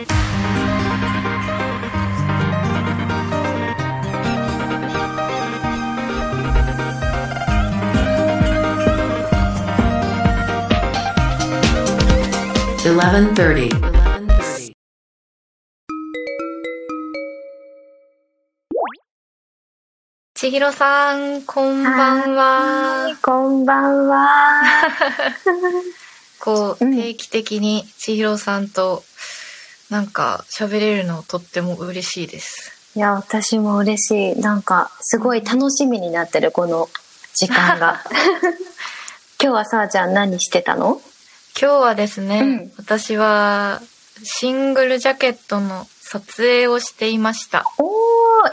1130. 千尋さん、こんばんは。こんばんは。こう、うん定期的に千尋さんと、なんか喋れるのとっても嬉しいです。いや、私も嬉しい。なんか、すごい楽しみになってる、この時間が。今日はさあちゃん何してたの？今日はですね、うん私はシングルジャケットの撮影をしていました。お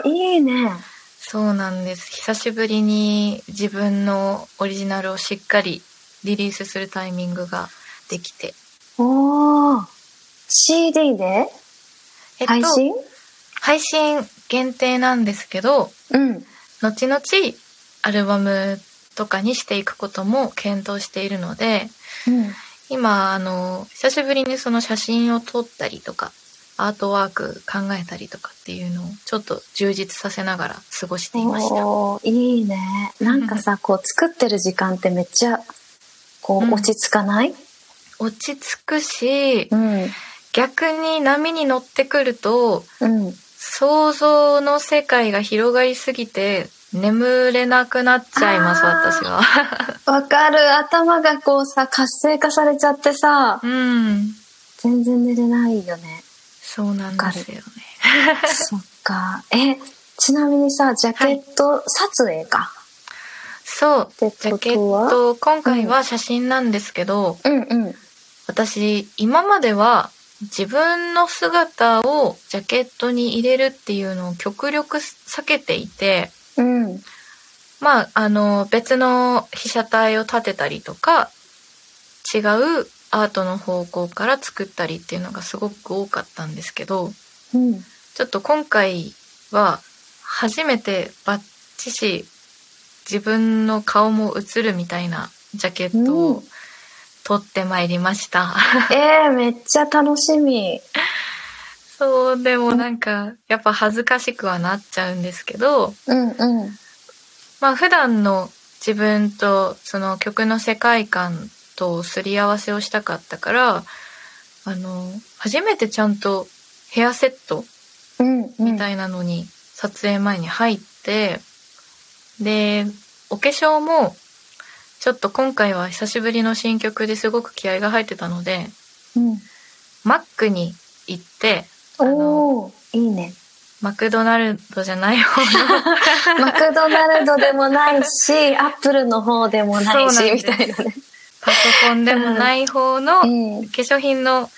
ー、いいね。そうなんです。久しぶりに自分のオリジナルをしっかりリリースするタイミングができて。おー。CD で？えっと、配信、配信限定なんですけど、うん。後々アルバムとかにしていくことも検討しているので、うん。今、あの、久しぶりにその写真を撮ったりとか、アートワーク考えたりとかっていうのをちょっと充実させながら過ごしていました。いいね。なんかさ、こう作ってる時間ってめっちゃ、こうんう落ち着かない？落ち着くし、うん。逆に波に乗ってくると、うん。想像の世界が広がりすぎて、眠れなくなっちゃいます、私は。わかる。頭がこうさ、活性化されちゃってさ、うん。全然寝れないよね。そうなんですよね。そっか。え、ちなみにさ、ジャケット撮影か？そう。ってジャケット、今回は写真なんですけど、うんうん。私、今までは自分の姿をジャケットに入れるっていうのを極力避けていて、うん。まあ、あの、別の被写体を立てたりとか、違うアートの方向から作ったりっていうのがすごく多かったんですけど、うん。ちょっと今回は初めてバッチシ自分の顔も映るみたいなジャケットうんを撮ってまいりました。えー、めっちゃ楽しみ。そう、でもなんか、やっぱ恥ずかしくはなっちゃうんですけど、うんうん。まあ普段の自分とその曲の世界観とすり合わせをしたかったから、あの、初めてちゃんとヘアセットうん、うん。みたいなのに撮影前に入って、で、お化粧も、ちょっと今回は久しぶりの新曲ですごく気合が入ってたので、うん。マックに行って、いいね。マクドナルドじゃない方の マクドナルドでもないし、アップルの方でもないし、みたいなね。パソコンでもない方の化うん。粧品の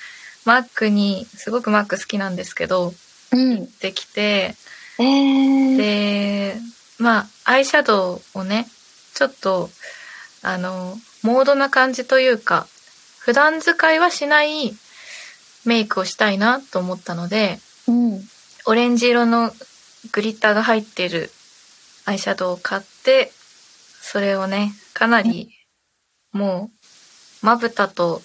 マックに、すごくマック好きなんですけど、うん。できて、えー。で、まあ、アイシャドウをね、ちょっと、あの、モードな感じというか、普段使いはしないメイクをしたいなと思ったので、うん。オレンジ色のグリッターが入っているアイシャドウを買って、それをね、かなり、もう、まぶたと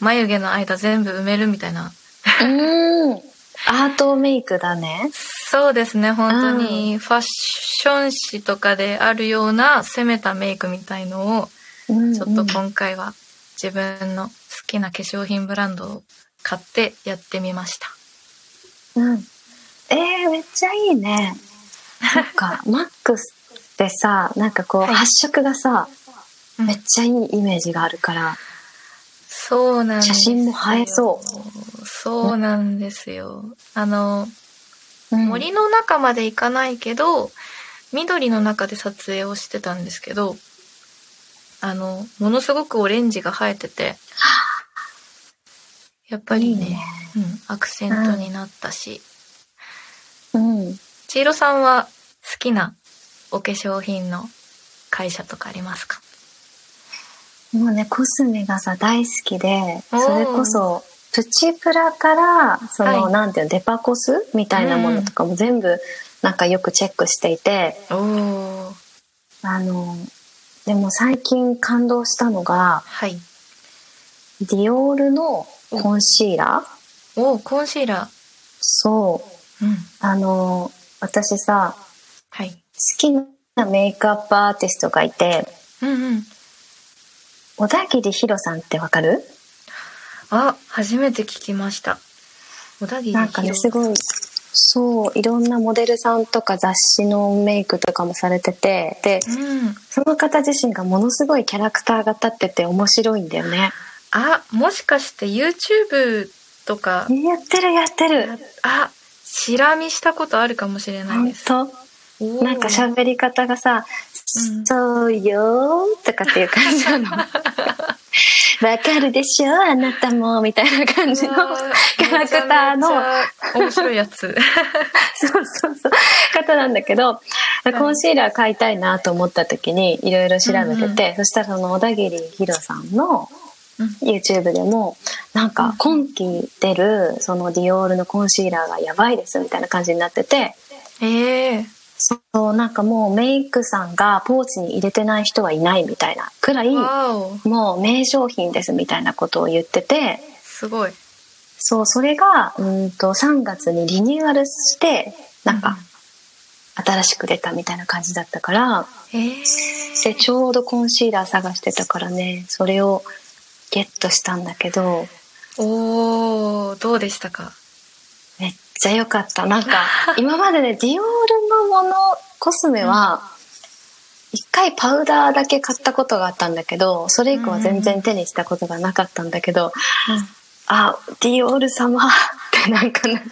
眉毛の間全部埋めるみたいな。うん。アートメイクだね。そうですね、本当にファッション誌とかであるような攻めたメイクみたいのを、うんちょっと今回は自分の好きな化粧品ブランドを買ってやってみました。うん。えー、めっちゃいいね。そっか、マックスってさ、なんかこう、はい発色がさ、うんめっちゃいいイメージがあるから。そうなんですよ。写真も映えそうそうなんですよ。あの、うん。森の中まで行かないけど、緑の中で撮影をしてたんですけど、あの、ものすごくオレンジが生えてて、やっぱりね、いいね。うん、アクセントになったし、うん。千尋さんは好きなお化粧品の会社とかありますか？もうね、コスメがさ、大好きで、それこそ、プチプラから、その、はいなんていうの、デパコスみたいなものとかも全部、なんかよくチェックしていて、おー、あの、でも最近感動したのが、はい。ディオールのコンシーラーおお、コンシーラー。そう。うん。あの、私さ、はい。好きなメイクアップアーティストがいて、うんうん。小田切ヒロさんってわかる？あ、初めて聞きました。小田切なんかね、すごい、そう、いろんなモデルさんとか雑誌のメイクとかもされてて、で、うん。その方自身がものすごいキャラクターが立ってて面白いんだよね。あ、もしかして YouTube とか、やってるやってる。あ、チラ見したことあるかもしれないです。本なんか喋り方がさ、うん。そうよーとかっていう感じなの。わかるでしょ？あなたもみたいな感じのキャラクターの。面白いやつ。そうそうそう。方なんだけど、コンシーラー買いたいなと思った時にいろいろ調べてて、そしたらその小田切ヒロさんのうん。YouTube でもなんか今季出るそのディオールのコンシーラーがやばいですみたいな感じになってて。ええそうなんかもうメイクさんがポーチに入れてない人はいないみたいなくらい。もう名商品ですみたいなことを言っててすごい。そうそれがうんと3月にリニューアルしてなんか新しく出たみたいな感じだったからええでちょうどコンシーラー探してたからねそれをゲットしたんだけどおー、どうでしたか？めっちゃ良かったなんか 今までねディオールのコスメは一回パウダーだけ買ったことがあったんだけどそれ以降は全然手にしたことがなかったんだけど、あディオール様 ってなんかなって。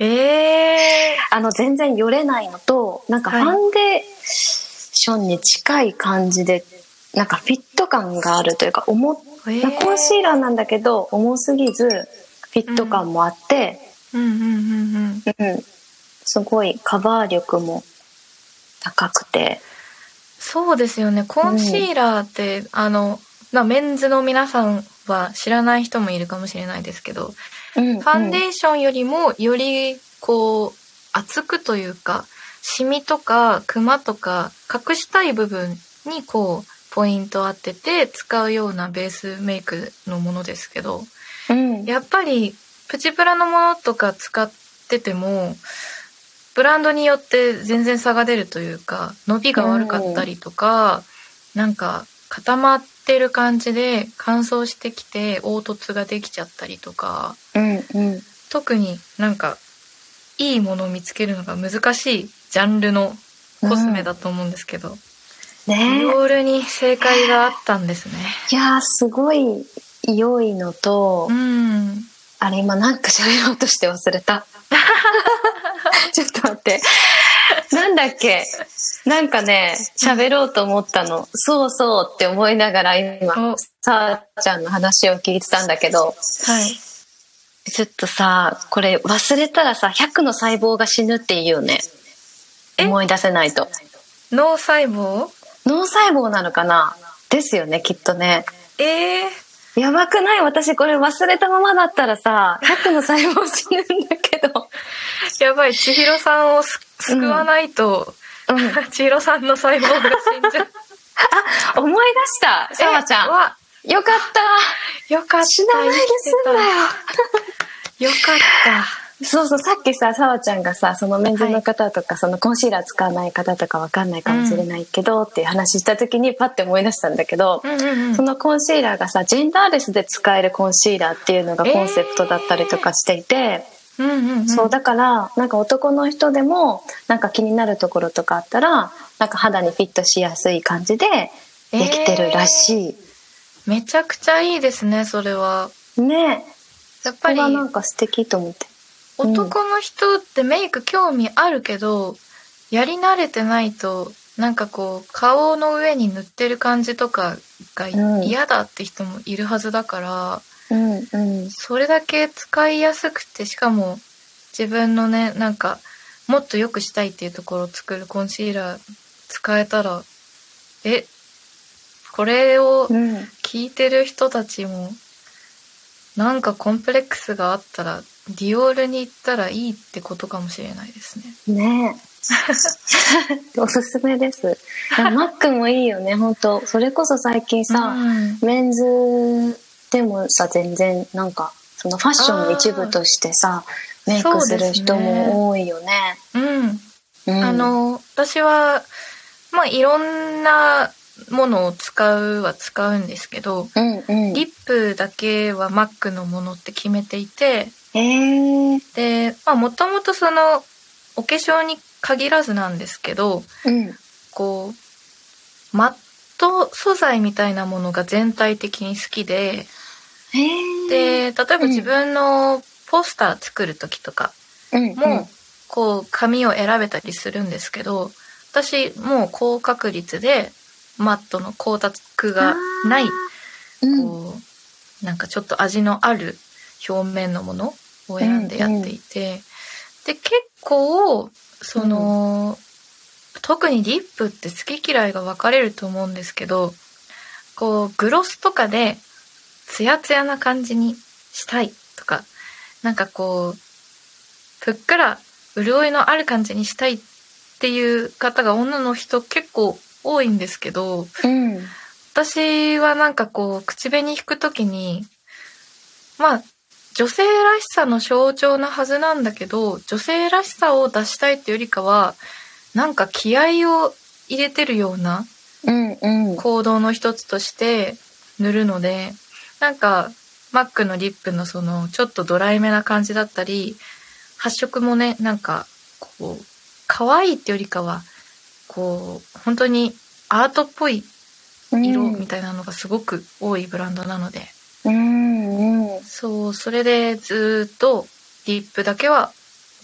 ええあの全然よれないのとなんかファンデーションに近い感じで、なんかフィット感があるというか重っえまあコンシーラーなんだけど重すぎずフィット感もあって、うんうんうんうん。うんすごいカバー力も高くて。そうですよね。コンシーラーって、あの、まあ、メンズの皆さんは知らない人もいるかもしれないですけど、フファンデーションよりもよりこう厚くというかシミとかクマとか隠したい部分にこうポイントを当てて使うようなベースメイクのものですけどうん。やっぱりプチプラのものとか使っててもブランドによって全然差が出るというか伸びが悪かったりとか、なんか固まってる感じで乾燥してきて凹凸ができちゃったりとかうんうん特になんかいいものを見つけるのが難しいジャンルのコスメだと思うんですけど、デねィオールに正解があったんですね。いやーすごい良いのと、うん。あれ今なんか喋ろうとして忘れた ちょっと待って。なんだっけ？なんかね喋ろうと思ったの、そうそうって思いながら今お。さあちゃんの話を聞いてたんだけど。はい。ちょっとさこれ忘れたらさ100の細胞が死ぬっていうよね。え？思い出せないと。脳細胞？脳細胞なのかな？ですよねきっとね。ええやばくない？私これ忘れたままだったらさ100の細胞死ぬんだけど。やばい、千尋さんをす救わないと、うん。千尋さんの細胞が死んじゃう。あ思い出した。さわちゃん。よかった。よかった。死なないで済んだよ。よかった。そうそうさっきささわちゃんがさそのメンズの方とか、そのコンシーラー使わない方とかわかんないかもしれないけど、っていう話した時にパッて思い出したんだけど、うんうんうん。そのコンシーラーがさジェンダーレスで使えるコンシーラーっていうのがコンセプトだったりとかしていて、うんうんうん。そうだからなんか男の人でもなんか気になるところとかあったらなんか肌にフィットしやすい感じでできてるらしい、めちゃくちゃいいですね、それは。ね。やっぱり。これはなんか素敵と思って男の人ってメイク興味あるけど、やり慣れてないと、なんかこう、顔の上に塗ってる感じとかがうん。嫌だって人もいるはずだから、うんうん。それだけ使いやすくて、しかも自分のね、なんか、もっと良くしたいっていうところを作るコンシーラー使えたら、え、これをうん。聞いてる人たちも、なんかコンプレックスがあったら、ディオールに行ったらいいってことかもしれないですね。ね。え おすすめです。マックもいいよね。本当それこそ最近さ、うん。メンズでもさ全然なんかそのファッションの一部としてさメイクする人も多いよね。うん。うん、あの、私は、まあ、いろんなものを使うは使うんですけど、うんうん、リップだけは MAC のものって決めていて、えー、で、まあ、もともとその、お化粧に限らずなんですけど、うん。こう、マット素材みたいなものが全体的に好きで、えー、で、例えば自分のポスター作る時とかうんも、こう、紙を選べたりするんですけど、私、もう高確率で、マットの光沢がない、うん、こう、なんかちょっと味のある表面のものを選んでやっていて、で、結構、その、特にリップって好き嫌いが分かれると思うんですけど、こう、グロスとかで、ツヤツヤな感じにしたいとか、なんかこう、ふっくら潤いのある感じにしたいっていう方が女の人結構多いんですけど、うん。私はなんかこう、口紅引くときに、まあ、女性らしさの象徴なはずなんだけど、女性らしさを出したいっていうよりかは、なんか気合を入れてるような行動の一つとして塗るので、なんか、マックのリップのその、ちょっとドライめな感じだったり、発色もね、なんか、こう、可愛いってよりかは、こう、本当にアートっぽい色みたいなのがすごく多いブランドなので、うんうんそう、それでずーっとリップだけは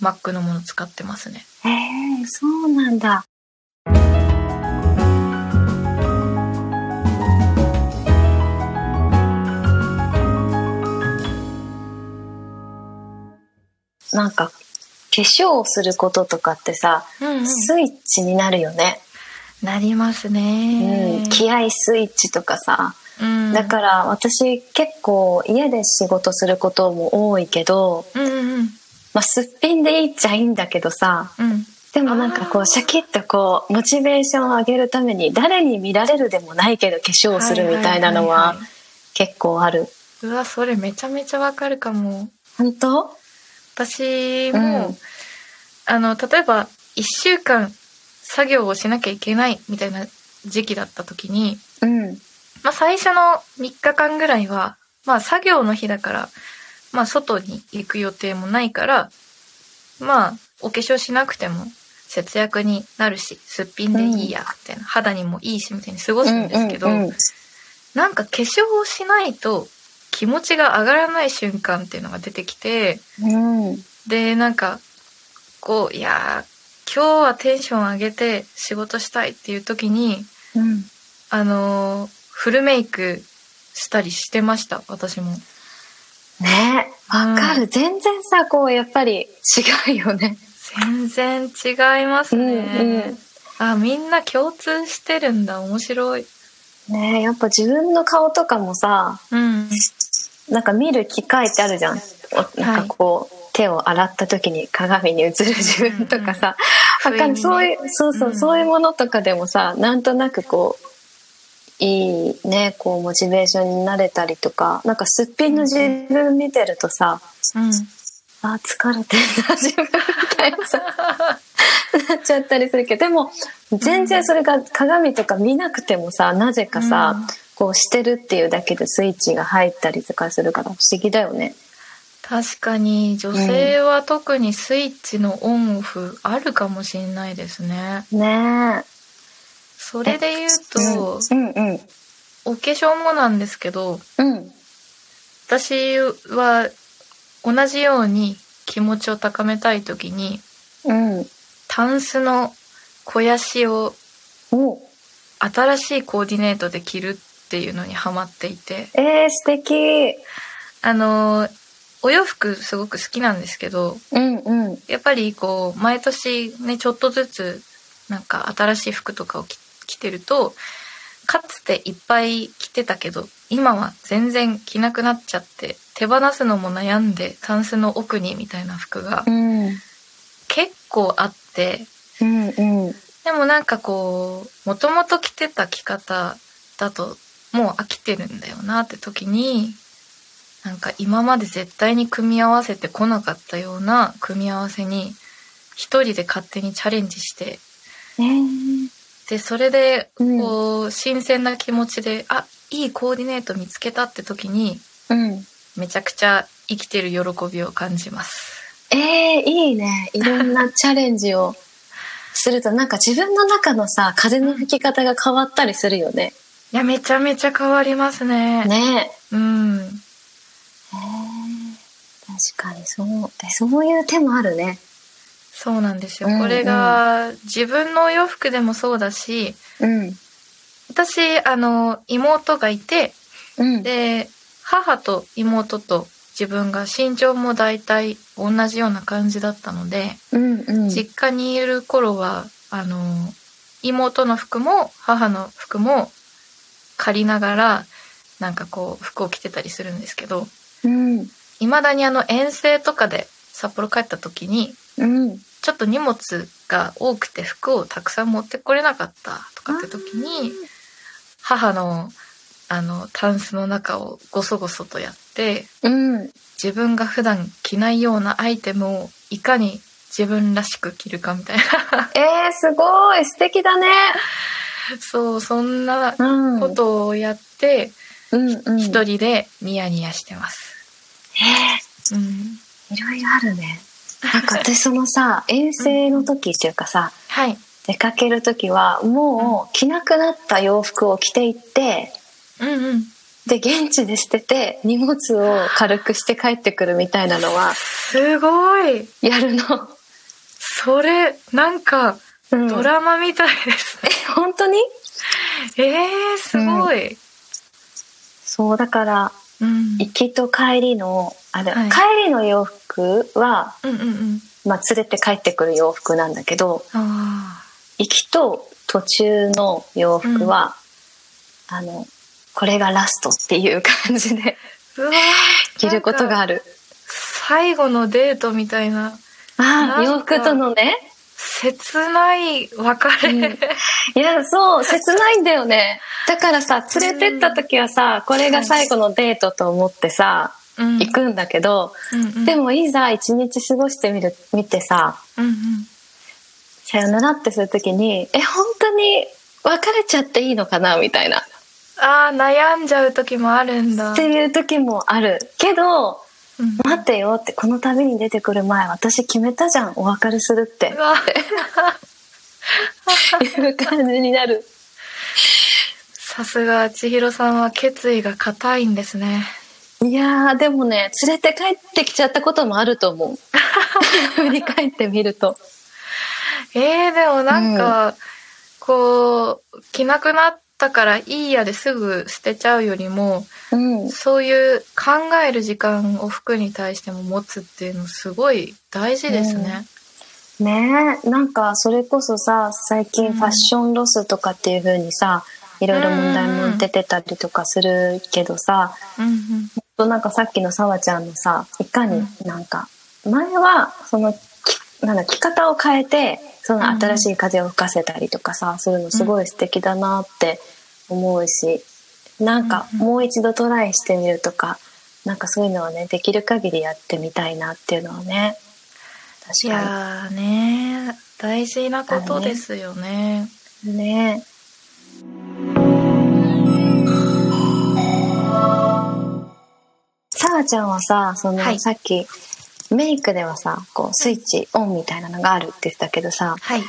マックのもの使ってますね。へえそうなんだなんか化粧をすることとかってさ、うんうん。スイッチになるよね、なりますうねん、。気合スイッチとかさ、うん。だから私結構家で仕事することも多いけど、うんうんまあ、すっぴんでいいっちゃいいんだけどさうん。うん。でもなんかこうシャキッとこうモチベーションを上げるために誰に見られるでもないけど化粧をするみたいなのは結構ある。うわ、それめちゃめちゃわかるかも。本当？私も、うんあの、例えば、一週間作業をしなきゃいけないみたいな時期だった時に、うんまあ最初の3日間ぐらいは、まあ作業の日だから、まあ外に行く予定もないから、まあお化粧しなくても節約になるし、すっぴんでいいや、みたいな、肌にもいいし、みたいに過ごすんですけど、うんうん。なんか化粧をしないと気持ちが上がらない瞬間っていうのが出てきて、うん。で、なんか、こう、いやー、今日はテンション上げて仕事したいっていう時に、うん。あのーフルメイクしたりしてました、私も。ねわかる、全然さこうやっぱり違うよね。全然違いますね。うんうんあ、みんな共通してるんだ。面白い。ねやっぱ自分の顔とかもさうん。なんか見る機会ってあるじゃん。おなんかこう、手を洗った時に鏡に映る自分とかさ、うんうんそういう、そうそう、うんそういうものとかでもさ、なんとなくこう、いいね、こう、モチベーションになれたりとか、なんかすっぴんの自分見てるとさ、うん。あ、疲れてるな、自分みたいなさ、なっちゃったりするけど、でも、全然それが鏡とか見なくてもさ、なぜかさ、うんこうしてるっていうだけでスイッチが入ったりとかするから不思議だよね。確かに女性は特にスイッチのオンオフあるかもしれないですね。ねそれで言うと、うんうん。お化粧もなんですけど、うん。私は同じように気持ちを高めたい時に、うん。タンスの肥やしをお。新しいコーディネートで着るっていうのにハマっていて、えー、素敵。あの、お洋服すごく好きなんですけど、うんうん。やっぱりこう、毎年ね、ちょっとずつ、なんか新しい服とかを着着てると、かつていっぱい着てたけど、今は全然着なくなっちゃって、手放すのも悩んで、タンスの奥にみたいな服がうん。結構あって、うんうん。でもなんかこう、もともと着てた着方だと、もう飽きてるんだよなって時に、なんか今まで絶対に組み合わせてこなかったような組み合わせに一人で勝手にチャレンジしてえ。ーでそれでうんこう新鮮な気持ちで、あいいコーディネート見つけたって時にうん。めちゃくちゃ生きてる喜びを感じます。えー、いいね。いろんなチャレンジを すると、なんか自分の中のさ、風の吹き方が変わったりするよね。いやめちゃめちゃ変わりますね。ねうん。えー、確かにそう、えそういう手もあるね。そうなんですよ。うんうんこれが自分のお洋服でもそうだし、うん。私、あの、妹がいて、うん。で、母と妹と自分が身長も大体同じような感じだったので、うんうん。実家にいる頃は、あの、妹の服も母の服も借りながら、なんかこう、服を着てたりするんですけど、うん。未だにあの遠征とかで札幌帰った時に、うん。ちょっと荷物が多くて服をたくさん持ってこれなかったとかって時に、母のあのタンスの中をゴソゴソとやって、うん。自分が普段着ないようなアイテムをいかに自分らしく着るかみたいな。えー、すごい素敵だね。そう、そんなうん。ことをやって、うんうん。一人でニヤニヤしてます。えうん。ー、いろいろあるね。なんか私そのさ、遠征の時っていうかさ、はい。出かける時はもう着なくなった洋服を着ていって、うんうん。で、現地で捨てて荷物を軽くして帰ってくるみたいなのはすごいやるの。それ、なんか、うんドラマみたいですね。本当に？えー、すごい。そう、だから、うん。行きと帰りの、あれ、はい帰りの洋服は、うんうんうん。まあ、連れて帰ってくる洋服なんだけど、あ行きと途中の洋服は、あの、これがラストっていう感じで着ることがある。最後のデートみたいな、あ洋服とのね。切ない別れ。うんいや、そう、切ないんだよね。だからさ、連れてった時はさ、これが最後のデートと思ってさ、うん行くんだけど、うんうんでもいざ一日過ごしてみる、見てさ、うんうんさよならってする時に、え、本当に別れちゃっていいのかな？みたいな。っああ、悩んじゃう時もあるんだ。ていう時もある。けど、うん待ってよって、この旅に出てくる前、私決めたじゃん、お別れするってう。わ いう感じになる。さすが千尋さんは決意が固いんですね。いやー、でもね、連れて帰ってきちゃったこともあると思う。振り返ってみると。えー、でもなんか、こう、着なくなったからいいやですぐ捨てちゃうよりも、うん。そういう考える時間を服に対しても持つっていうのすごい大事ですね。ねえ、なんかそれこそさ、最うん近ファッションロスとかっていう風にさ、いろいろ問題も出てたりとかするけどさ、うんうん。となんかさっきのさわちゃんのさ、いかになんか、前はその、きなんだ、着方を変えて、その新しい風を吹かせたりとかさ、するのすごい素敵だなって思うし、なんかうんもう一度トライしてみるとか、なんかそういうのはね、できる限りやってみたいなっていうのはね、い確かやーね大事なことですよね。にね。ちゃんはさ、その、はい。さっき、メイクではさ、こう、スイッチオンみたいなのがあるって言ってたけどさ、はい。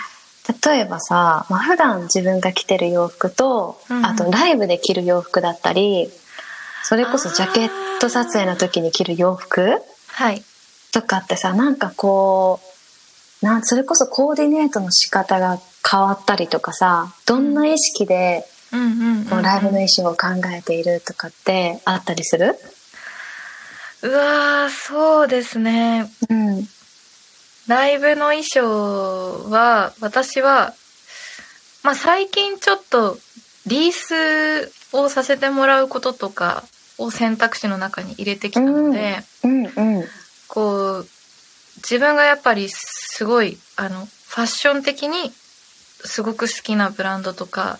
例えばさ、まあ、普段自分が着てる洋服と、うんうん。あとライブで着る洋服だったり、それこそジャケット撮影の時に着る洋服はい。とかってさ、なんかこう、なんそれこそコーディネートの仕方が変わったりとかさ、どんな意識でうん。ライブの衣装を考えているとかってあったりする？うわーそうですね。うん。ライブの衣装は、私は、まあ最近ちょっとリースをさせてもらうこととかを選択肢の中に入れてきたので、うんうん。こう、自分がやっぱりすごい、あの、ファッション的にすごく好きなブランドとか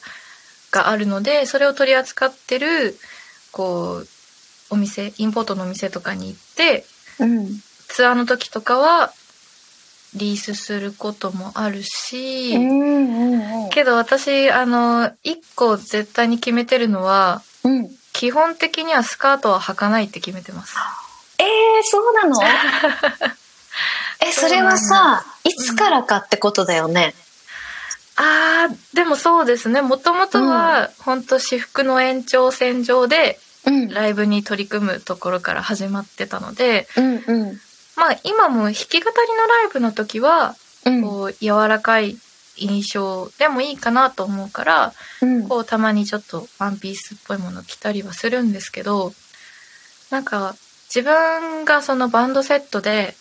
があるので、それを取り扱ってる、こう、お店インポートのお店とかに行ってうん。ツアーの時とかはリースすることもあるし、うんうんうん。けど私あの一個絶対に決めてるのはうん。基本的にはスカートは履かないって決めてます。えー、そうなの？え、それはさ、いつからかってことだよね？あーでもそうですねもともとは本当私服の延長線上でうん。ライブに取り組むところから始まってたのでうんうん。まあ今も弾き語りのライブの時はうん。こう柔らかい印象でもいいかなと思うからうん。こうたまにちょっとワンピースっぽいもの着たりはするんですけどなんか自分がそのバンドセットで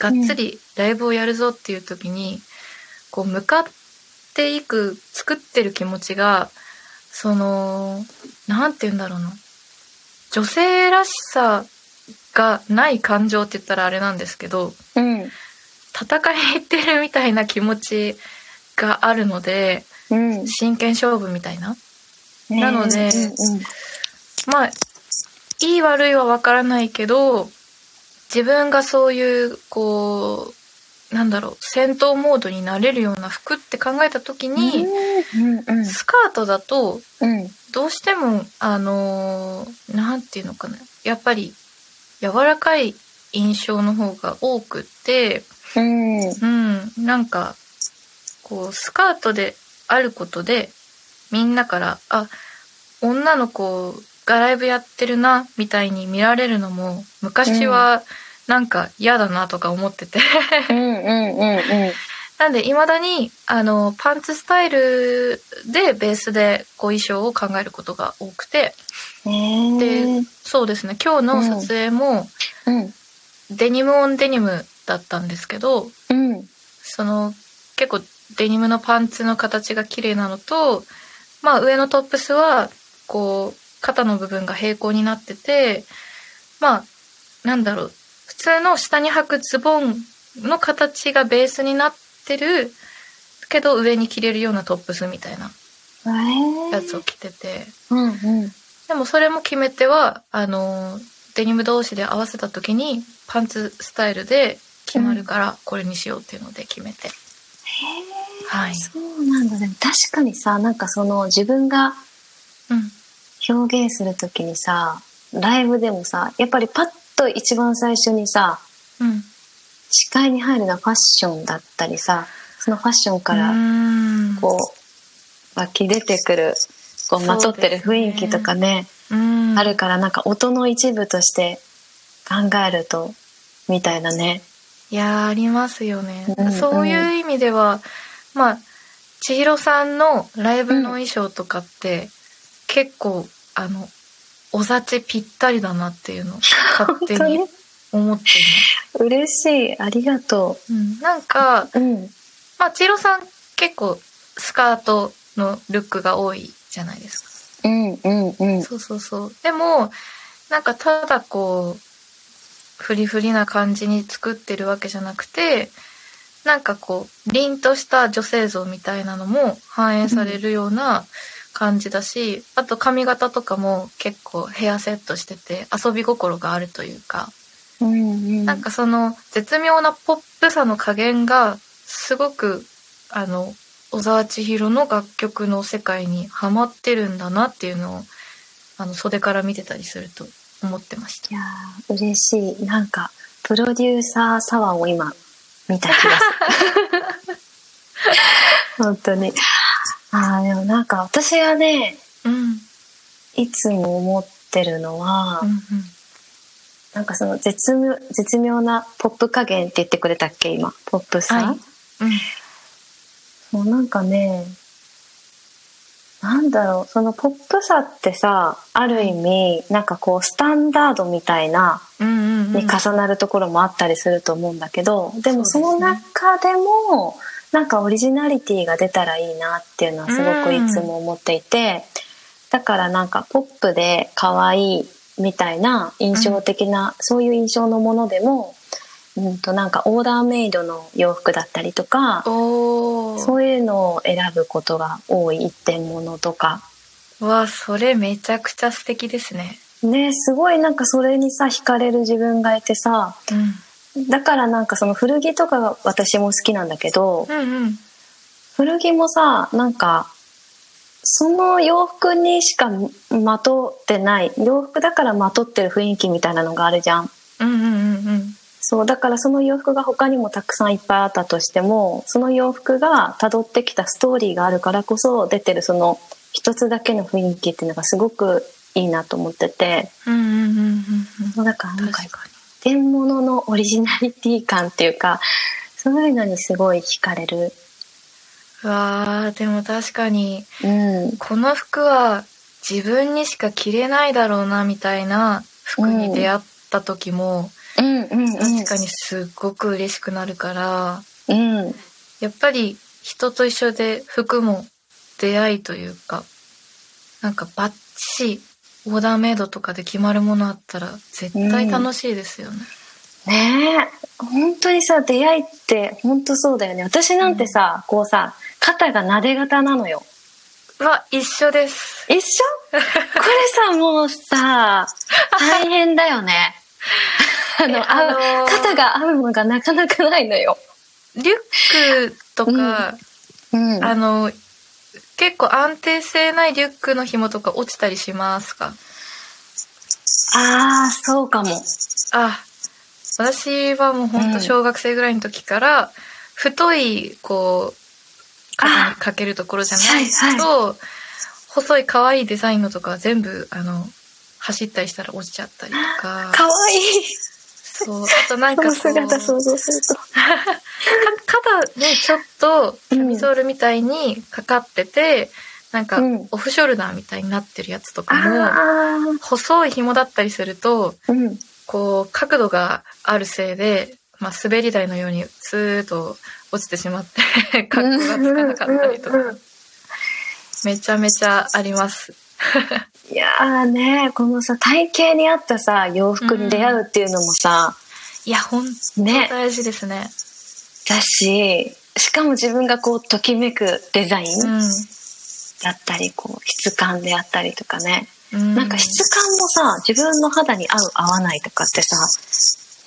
がっつりライブをやるぞっていう時に、こう向かっていく作ってる気持ちがそのなんて言うんだろうな女性らしさがない感情って言ったらあれなんですけどうん。戦いに行ってるみたいな気持ちがあるのでうん。真剣勝負みたいななのでうんまあいい悪いは分からないけど自分がそういうこうなんだろう戦闘モードになれるような服って考えた時に、うんうんスカートだとうん。どうしてもあのーなんていうのかなやっぱり柔らかい印象の方が多くってうん。うんなんかこうスカートであることでみんなからあ女の子がライブやってるなみたいに見られるのも昔はなんか嫌だなとか思ってて、うんうんうんうん。なんで未だにあのパンツスタイルでベースでこう衣装を考えることが多くてねでそうですね今日の撮影もうん。デニムオンデニムだったんですけどうん。その結構デニムのパンツの形が綺麗なのと、まあ上のトップスはこう肩の部分が平行になってて、まあなんだろう、普通の下に履くズボンの形がベースになってるけど上に着れるようなトップスみたいなやつを着てて、うんうん。でもそれも決め手は、あの、デニム同士で合わせた時にパンツスタイルで決まるからこれにしようっていうので決めて。はい。そうなんだ。でも確かにさ、なんかその自分がうん。表現するときにさ、ライブでもさ、やっぱりパッと一番最初にさ、うん。視界に入るのはファッションだったりさ、そのファッションからうん。こう、湧き出てくる、こう、まとってる雰囲気とかね、うん、あるからなんか音の一部として考えると、みたいなね。いやーありますよね、うんうんそういう意味ではまあ千尋さんのライブの衣装とかって、結構あのおざちぴったりだなっていうのを勝手に本思っています、嬉しい。ありがとうん、なんかう。うん。まあ千尋さん結構スカートのルックが多いじゃないですかうんうんうん。そうそうそう。でも、なんかただこう、フリフリな感じに作ってるわけじゃなくて、なんかこう、凛とした女性像みたいなのも反映されるような感じだし、あと髪型とかも結構ヘアセットしてて遊び心があるというか、うんうん。なんかその絶妙なポップさの加減がすごく、あの、小沢千尋の楽曲の世界にハマってるんだなっていうのを、あの、袖から見てたりすると思ってましたい。やー嬉しい。なんか、プロデューサーサワーを今、見た気がする。本当に。ああ、でもなんか私がね、うん。いつも思ってるのは、うんうん。なんかその絶妙、絶妙なポップ加減って言ってくれたっけ今。ポップさ、はい。うん。もうなんかね、なんだろう、そのポップさってさ、ある意味、なんかこう、スタンダードみたいな。に重なるところもあったりすると思うんだけど、でもその中でもなんかオリジナリティが出たらいいなっていうのはすごくいつも思っていて、だからなんかポップで可愛いみたいな印象的な、そういう印象のものでも、うんとなんかオーダーメイドの洋服だったりとか。そういうのを選ぶことが多い一点物とか。わ、それめちゃくちゃ素敵ですね。ねすごいなんかそれにさ惹かれる自分がいてさうん。だからなんかその古着とかが私も好きなんだけどうんうん。古着もさなんかその洋服にしかまとってない洋服だからまとってる雰囲気みたいなのがあるじゃんうんうんうんうん。そうだからその洋服が他にもたくさんいっぱいあったとしてもその洋服が辿ってきたストーリーがあるからこそ出てるその一つだけの雰囲気っていうのがすごくいいなと思っててうんうんうんうんうん。だからなんか確か天物のオリジナリティ感っていうかそういうのにすごい惹かれる。わー、でも確かに、うん。この服は自分にしか着れないだろうな、みたいな服に出会った時も、うん。うんうん。確かにすっごく嬉しくなるから、うん。やっぱり人と一緒で服も出会いというか、なんかバッチリオーダーメイドとかで決まるものあったら絶対楽しいですよね。ねえ。本当にさ出会いって本当そうだよね。私なんてさ、こうさ肩がなで型なのよ。うわ、一緒です。一緒？これさもうさ大変だよね。あの、えあのー肩が合うのがなかなかないのよ。リュックとか、うん。あの、結構安定性ないリュックの紐とか落ちたりしますか？ああそうかも。あ、私はもうほんと小学生ぐらいの時から、太い、こう、肩にかけるところじゃないと、はいは細い可愛いデザインのとかは全部、あの、走ったりしたら落ちちゃったりとか。かわいいそう。あとなんそのかこう、姿想像すると。か肩にちょっとキャミソールみたいにかかってて、なんかうん。オフショルダーみたいになってるやつとかも、あ細い紐だったりすると、あうん。こう角度があるせいで、まあ、滑り台のようにスーッと落ちてしまって 格好がつかなかったりとかめちゃめちゃあります。いやーねこのさ体型に合ったさ洋服に出会うっていうのもさ、いやほんとね大事ですね。だししかも自分がこうときめくデザインうん。だったりこう質感であったりとかね、うん、なんか質感もさ自分の肌に合う合わないとかってさ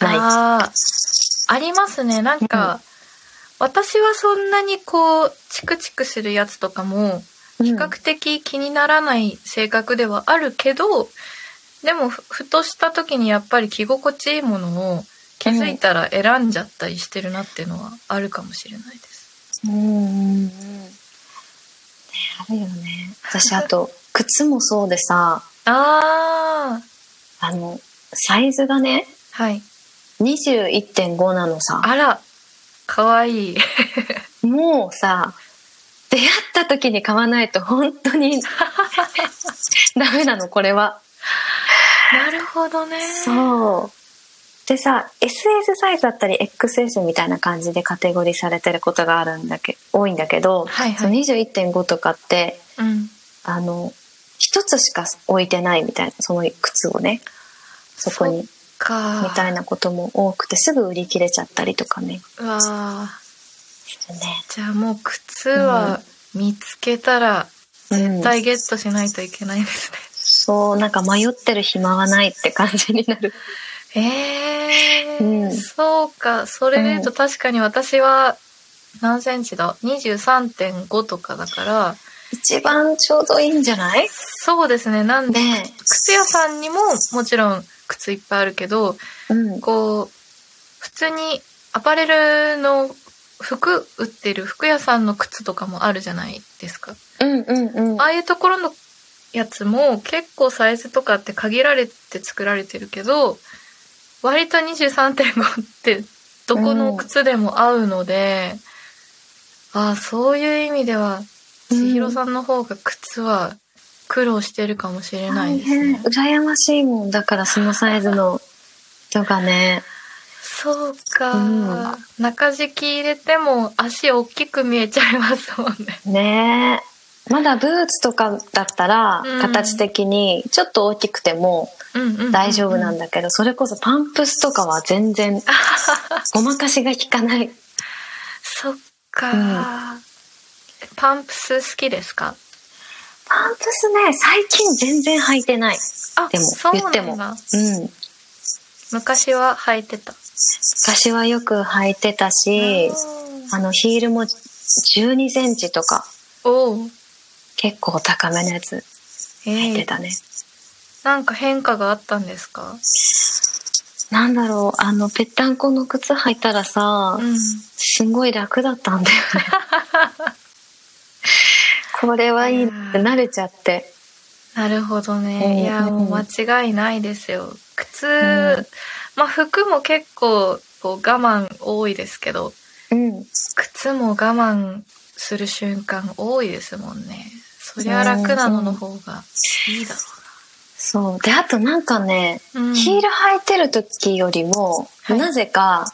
ないあーありますね。なんか、私はそんなにこう、チクチクするやつとかも、比較的気にならない性格ではあるけど、でもふ、ふとした時にやっぱり着心地いいものを気づいたら選んじゃったりしてるなっていうのはあるかもしれないです。うんうん。うん。ねあるよね私あと靴もそうでさああのサイズがねー、はい。21.5なのさあら、かわいい。もうさ出会った時に買わないと本当に ダメなのこれは。なるほどね。そう。でさ SS サイズだったり XS みたいな感じでカテゴリーされてることがあるんだけ多いんだけど、はいはい。その21.5とかってうん。あの一つしか置いてないみたいなその靴をね。そこに。か。みたいなことも多くてすぐ売り切れちゃったりとかね。うわーするね。じゃあもう靴は見つけたら絶対ゲットしないといけないですね。そうなんか迷ってる暇はないって感じになる。えー、うん。そうか。それで言うと確かに私は何センチだ ?23.5 とかだから、一番ちょうどいいんじゃない？そうですね。なんで、ね靴屋さんにももちろん靴いっぱいあるけど、うん。こう、普通にアパレルの服売ってる服屋さんの靴とかもあるじゃないですか。うんうんうんああいうところのやつも結構サイズとかって限られて作られてるけど、割と23.5ってどこの靴でも合うので、ああ、そういう意味では、うん千尋さんの方が靴は苦労してるかもしれないですね。羨ましいもんだからそのサイズの人がねそうか、うん中敷き入れても足大きく見えちゃいますもんね。ねえまだブーツとかだったらうん形的にちょっと大きくてもうんうんうんうん大丈夫なんだけどそれこそパンプスとかは全然 ごまかしが効かないそっか、パンプス好きですか？パンプスね、最近全然履いてない。あ、でも言っても。うん。昔は履いてた。昔はよく履いてたし、あのヒールも12センチとか。結構高めのやつえー、履いてたね。なんか変化があったんですか？なんだろう、あの、ぺったんこの靴履いたらさ、うん。すごい楽だったんだよね。これはいいなって慣れちゃって。なるほどうんね。いや、うんもう間違いないですよ。靴、んまあ服も結構こう我慢多いですけど、うん。靴も我慢する瞬間多いですもんね。そりゃ楽なのの方がいいだろそう。で、あとなんかね、うな。うん、ヒール履いてる時よりも、はいなぜか、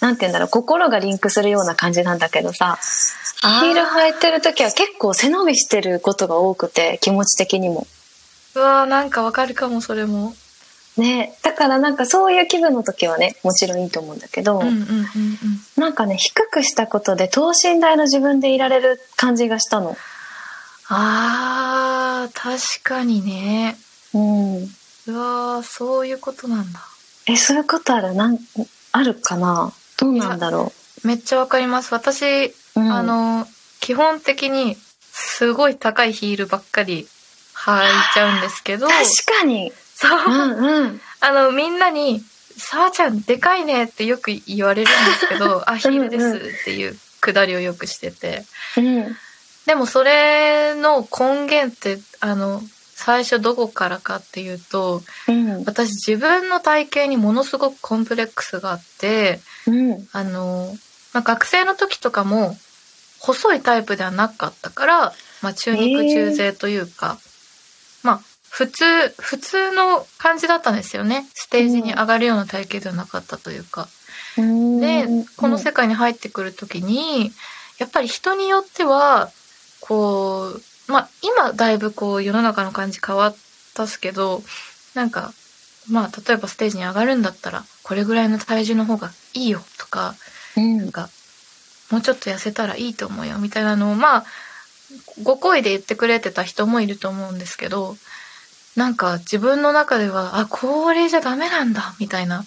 なんて言うんだろう、心がリンクするような感じなんだけどさ、ヒール履いてる時は結構背伸びしてることが多くて、気持ち的にも。うわーなんかわかるかも、それも。ね。だからなんかそういう気分の時はね、もちろんいいと思うんだけど、うんうんうんうん。なんかね、低くしたことで等身大の自分でいられる感じがしたの。あー、確かにね。うん。うわーそういうことなんだ。え、そういうことある？なん、あるかな？どうなんだろめっちゃわかります。私、う。うん、あの、基本的にすごい高いヒールばっかり履いちゃうんですけど、確かに。そうう。んうん。あの、みんなに、さわちゃんでかいねってよく言われるんですけど、あ、ヒールですっていうくだりをよくしてて。うん。でもそれの根源って、あの、最初どこからかっていうと、うん。私自分の体型にものすごくコンプレックスがあって、うん。あの、まあ、学生の時とかも細いタイプではなかったから、まあ、中肉中背というか、まあ普通、普通の感じだったんですよね。ステージに上がるような体型ではなかったというか。で、この世界に入ってくる時に、やっぱり人によっては、こう、まあ今だいぶこう世の中の感じ変わったっすけど、なんか、まあ例えばステージに上がるんだったら、これぐらいの体重の方がいいよとか、うんなんか、もうちょっと痩せたらいいと思うよみたいなのを、まあ、ご声で言ってくれてた人もいると思うんですけど、なんか自分の中では、あ、これじゃダメなんだみたいな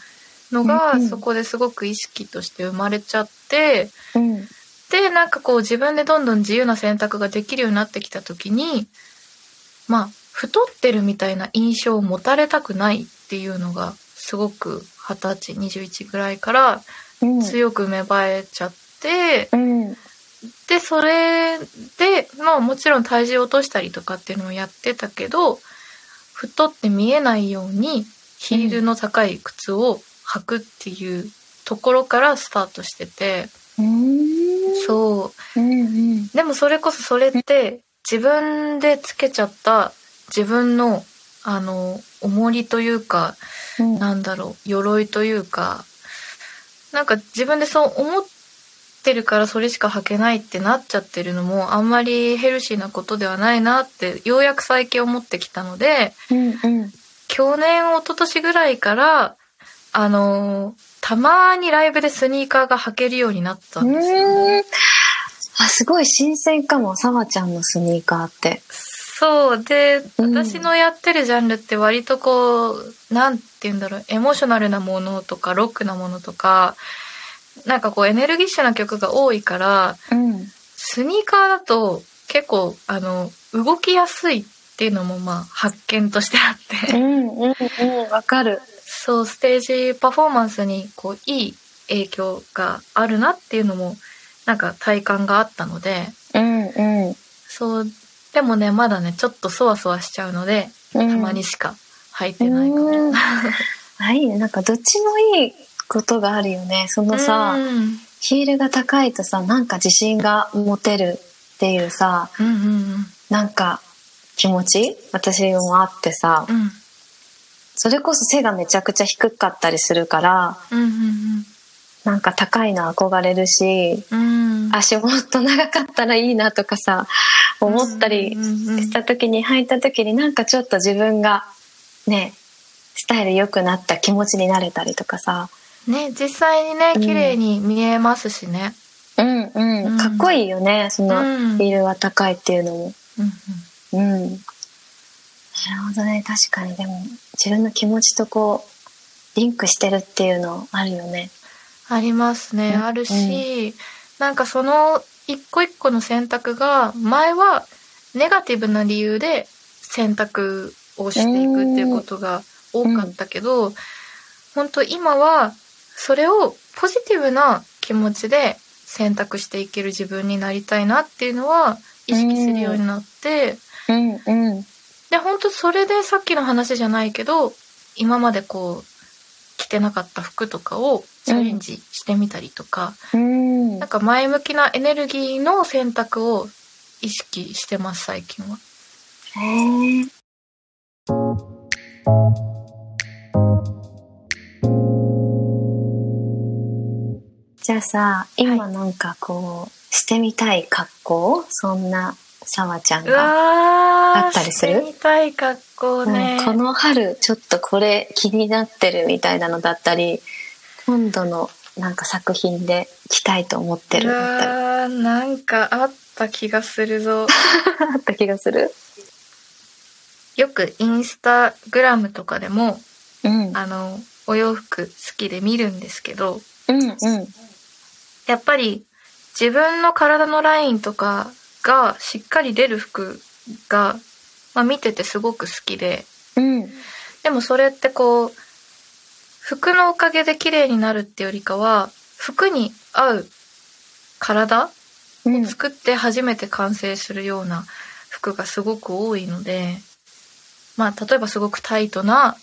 のが、うんうんそこですごく意識として生まれちゃって、うん。で、なんかこう自分でどんどん自由な選択ができるようになってきた時に、まあ、太ってるみたいな印象を持たれたくないっていうのが、すごく二十歳、21ぐらいからうん。強く芽生えちゃって、うん。で、それで、まあもちろん体重を落としたりとかっていうのをやってたけど、太って見えないようにヒールの高い靴を履くっていうところからスタートしてて、うん。そう。うん。うん。でもそれこそそれって自分でつけちゃった自分のあの、重りというか、うん。なんだろう、鎧というか、なんか自分でそう思ってるからそれしか履けないってなっちゃってるのもあんまりヘルシーなことではないなってようやく最近思ってきたので、うん。うん。去年、一昨年ぐらいから、あの、たまにライブでスニーカーが履けるようになったんですよね。うんあ、すごい新鮮かも、さわちゃんのスニーカーって。そう。で、うん私のやってるジャンルって割とこう、なんて言うんだろう、エモーショナルなものとか、ロックなものとか、なんかこうエネルギッシュな曲が多いから、うん。スニーカーだと結構、あの、動きやすいっていうのもまあ発見としてあって、うん、うん、うん、わかる。そう、ステージパフォーマンスにこう、いい影響があるなっていうのも、なんか体感があったので、うん、うん。そう、でもね、まだね、ちょっとそわそわしちゃうので、たたまにしか履いてないかも。うんあ、い。なんかどっちもいいことがあるよね。そのさ、うん。ヒールが高いとさ、なんか自信が持てるっていうさ、うんうんなんか気持ち私もあってさ、うん。それこそ背がめちゃくちゃ低かったりするから、うんうんなんか高いの憧れるし、うん。うん足もっと長かったらいいなとかさ、思ったりうんうんうん。した時に履いた時になんかちょっと自分がね、スタイル良くなった気持ちになれたりとかさ、ね実際にねうん綺麗に見えますしね、うんうん、うんかっこいいよね、そのうんヒールが高いっていうのも。うんうんうん。なるほどね。確かに。でも、自分の気持ちとこう、リンクしてるっていうのあるよね。ありますね。うんあるし、なんかその一個一個の選択が、前はネガティブな理由で選択をしていくっていうことが多かったけど、本当今はそれをポジティブな気持ちで選択していける自分になりたいなっていうのは意識するようになって、うんうん。で、本当それでさっきの話じゃないけど、今までこう、着てなかった服とかをチャレンジしてみたりとか、うんなんか前向きなエネルギーの選択を意識してます、最近は。へえ。じゃあさ、今なんかこう、してみたい格好そんなさわちゃんうが。あったりする？してみたい格好ね。うんこの春ちょっとこれ気になってるみたいなのだったり、今度のなんか作品で着たいと思ってるうだったり。わー、なんかあった気がするぞ。あった気がする？よくインスタグラムとかでも、うん。あの、お洋服好きで見るんですけど、うんうん。やっぱり自分の体のラインとかがしっかり出る服が、まあ、見ててすごく好きでうん。でもそれってこう服のおかげで綺麗になるってよりかは服に合う体うんを作って初めて完成するような服がすごく多いのでまあ例えばすごくタイトな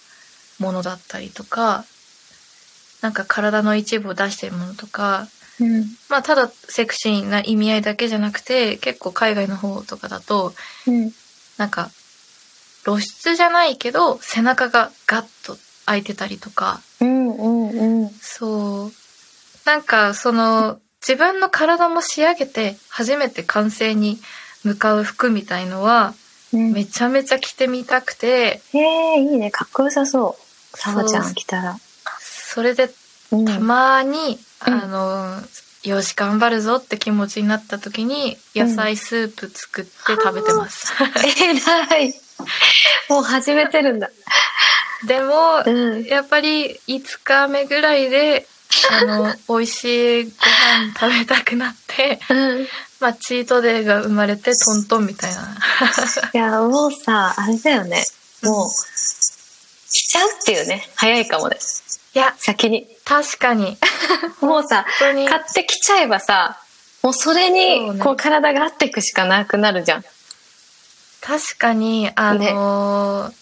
ものだったりとかなんか体の一部を出してるものとかうん。まあただセクシーな意味合いだけじゃなくて結構海外の方とかだとうん。なんか露出じゃないけど背中がガッと開いてたりとかうんうんうん。そうなんかその自分の体も仕上げて初めて完成に向かう服みたいのはうんめちゃめちゃ着てみたくてへえ、いいね。かっこよさそう。さわちゃん来たら。それでうん。たまに、うんあのよし頑張るぞって気持ちになった時に野菜スープ作って食べてます、えらい。もう始めてるんだ。でも、うん。やっぱり5日目ぐらいであの 美味しいご飯食べたくなってうん。まあチートデーが生まれてトントンみたいないや、もうさ、あれだよね。もう、来ちゃうっていうね。早いかもね。いや先に。確かに もうさ、買ってきちゃえばさ、もうそれに、ねこう体が合っていくしかなくなるじゃん。確かにあのー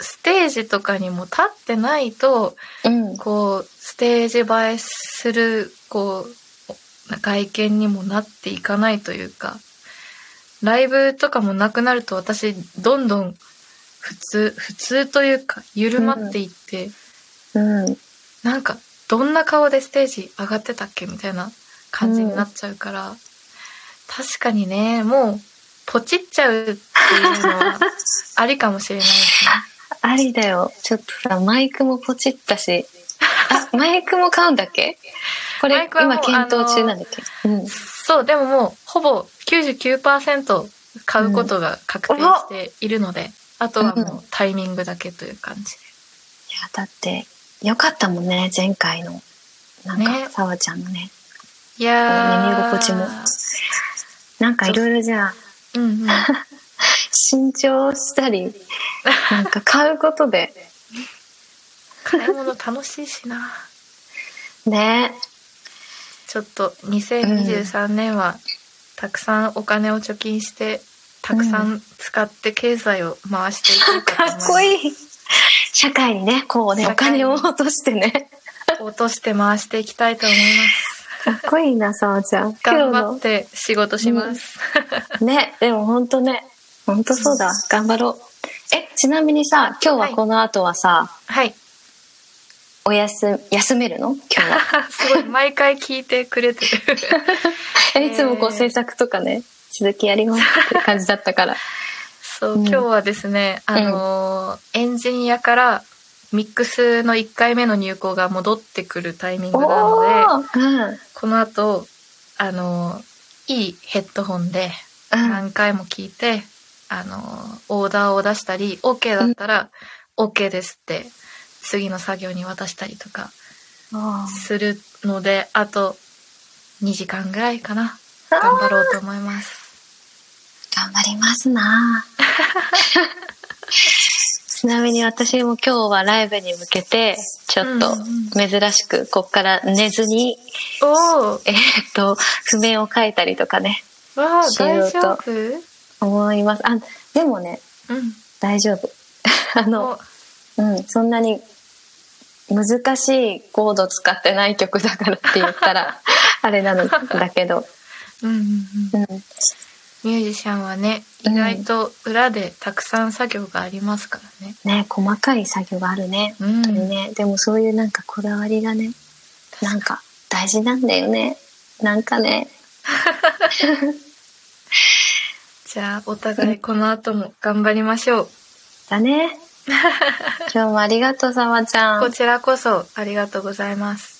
ステージとかにも立ってないとうん。こうステージ映えするこう外見にもなっていかないというかライブとかもなくなると私どんどん普通普通というか緩まっていって、うん。なんかどんな顔でステージ上がってたっけみたいな感じになっちゃうから、確かにねもうポチっちゃうっていうのはありかもしれないですね。ありだよ。ちょっとさ、マイクもポチったし。あ、マイクも買うんだっけ？これ今検討中なんだっけ？うん。そう、でももう、ほぼ99%買うことが確定しているので、あとはもうタイミングだけという感じで。いや、だって、よかったもんね、前回の。なんねか、さわちゃんのね。いやー。耳心地もなんかいろいろじゃあ、うんうん。新調したり、なんか買うことで、買い物楽しいしな。ね。ちょっと2023年は、たくさんお金を貯金して、たくさん使って経済を回していこうかと か思います。っこいい。社会にね、こうね、お金を落としてね。落として回していきたいと思います。かっこいいな、さわちゃん。頑張って仕事します。ね、でも本当ね、本当そうだ、頑張ろう。え、ちなみにさ、今日はこの後はさ、はい。おやす、休めるの？今日は。すごい、毎回聞いてくれてる。えいつもこうえー制作とかね、続きやりますって感じだったから。そう、うん今日はですね、あのーエンジニアからミックスの1回目の入稿が戻ってくるタイミングなので、ーうん。この後、あのーいいヘッドホンでうん。何回も聞いて、あの、オーダーを出したり、OK だったら、OK ですって、次の作業に渡したりとかあするので、あと2時間ぐらいかな。ー頑張ろうと思います。頑張りますな。ちなみに私も今日はライブに向けてちょっとうんうん珍しくこっから寝ずに、おー。えーっと譜面を書いたりとかねわあ、しようと大丈夫？思います。あでもねうん。大丈夫。あの、お。うん、そんなに難しいコード使ってない曲だからって言ったら あれなのだけど、うんうん。うん。うん、ミュージシャンはね、意外と裏でたくさん作業がありますからね。ね細かい作業があるね。うん。本当にね、でもそういうなんかこだわりがね。なんか大事なんだよね。なんかね。じゃあ、お互いこの後も頑張りましょう。だね。今日もありがとうさまちゃん。こちらこそありがとうございます。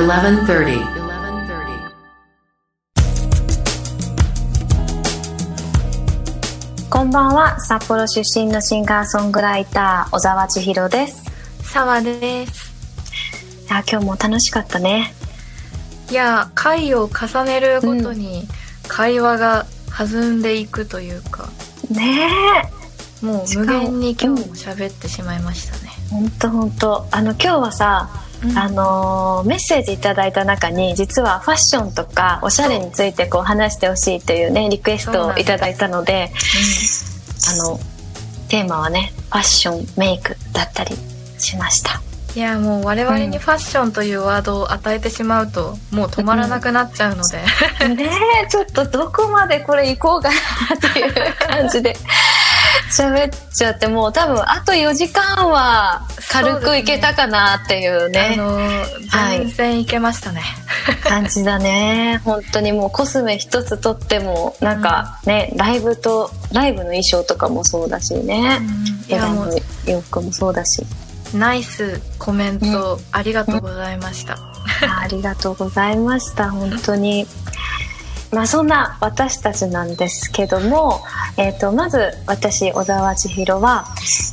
1130. こんばんは札幌出身のシンガーソングライター小沢千尋です沢です。いや今日も楽しかったねいや、回を重ねるごとに会話が弾んでいくというか、ねえもう無限に今日も喋ってしまいましたね。ほんとほんとあの今日はさ、うん。あのーメッセージいただいた中に実はファッションとかおしゃれについてこう話してほしいというねリクエストをいただいたのであのテーマはねファッションメイクだったりしました。いやもう我々にファッションというワードを与えてしまうともう止まらなくなっちゃうので、ねえちょっとどこまでこれ行こうかなっていう感じで喋っちゃってもう多分あと4時間は軽くいけたかなっていうね。あのはい。全然いけましたね、感じだね。本当にもうコスメ一つとってもなんかね、ライブとライブの衣装とかもそうだしね、いやもう洋服もそうだし。ナイスコメントありがとうございました、あありがとうございました。本当にまあそんな私たちなんですけども、えー、とまず私小沢千尋は、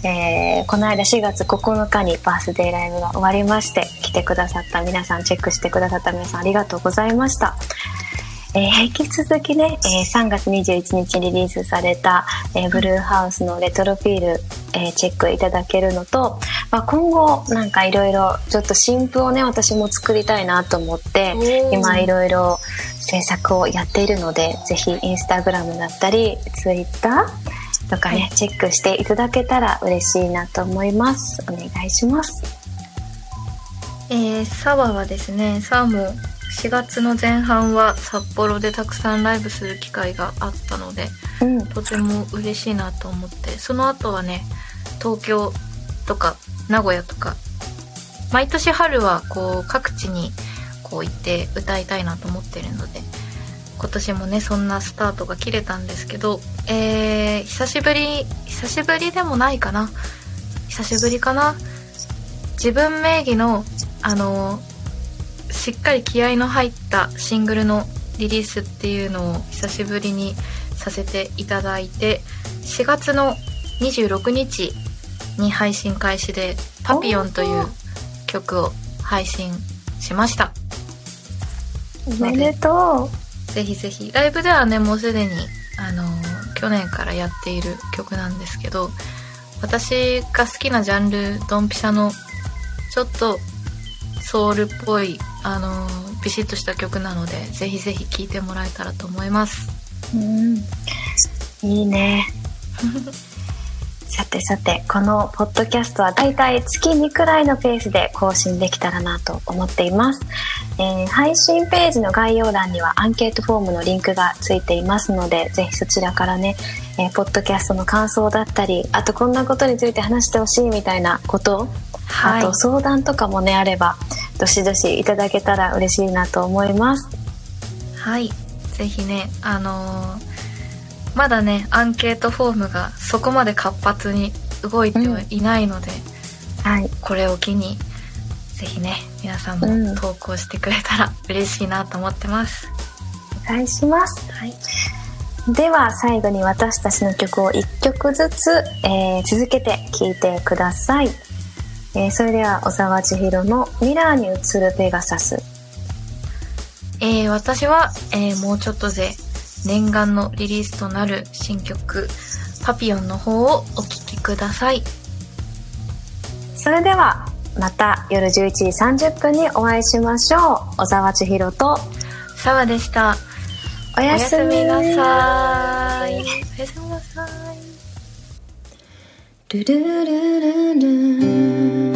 えーこの間4月9日にバースデーライブが終わりまして来てくださった皆さんチェックしてくださった皆さんありがとうございました。えー引き続きね、えー3月21日にリリースされた、えーブルーハウスのレトロフィール、えーチェックいただけるのと、まあ、今後なんかいろいろちょっと新譜をね私も作りたいなと思って今いろいろ制作をやっているのでぜひインスタグラムだったりツイッターとかね、はい。チェックしていただけたら嬉しいなと思います。お願いします。えー、サワはですねサワも4月の前半は札幌でたくさんライブする機会があったのでうん。とても嬉しいなと思ってその後はね東京とか名古屋とか毎年春はこう各地にこう行って歌いたいなと思ってるので今年もねそんなスタートが切れたんですけどえー、久しぶり久しぶりでもないかな。久しぶりかな。自分名義のあのしっかり気合の入ったシングルのリリースっていうのを久しぶりにさせていただいて4月の26日に配信開始で「パピヨン」という曲を配信しましたおめでとぜひぜひ。ライブではねもうすでにあの去年からやっている曲なんですけど私が好きなジャンルドンピシャのちょっとソウルっぽいあのビシッとした曲なのでぜひぜひ聴いてもらえたらと思います。ううん。いいね さてさてこのポッドキャストはだいたい月2くらいのペースで更新できたらなと思っています、えー配信ページの概要欄にはアンケートフォームのリンクがついていますのでぜひそちらからね、えーポッドキャストの感想だったりあとこんなことについて話してほしいみたいなことあと相談とかもねあればどしどしいただけたら嬉しいなと思います。はい。ぜひねあのーまだねアンケートフォームがそこまで活発に動いてはいないので、はい。これを機にぜひね皆さんうん。も投稿してくれたら嬉しいなと思ってます、お願いします。はい。では最後に私たちの曲を1曲ずつ、えー続けて聴いてください、えーそれでは小沢千尋の「ミラーに映るペガサス。えー私は、えーもうちょっとで念願のリリースとなる新曲「パピヨン」の方をお聴きください」それではまた夜11時30分にお会いしましょう。小沢千尋とサワでした。おやすみなさい。おやすみなさい。ルルルルル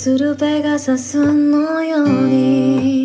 するべがさすのように。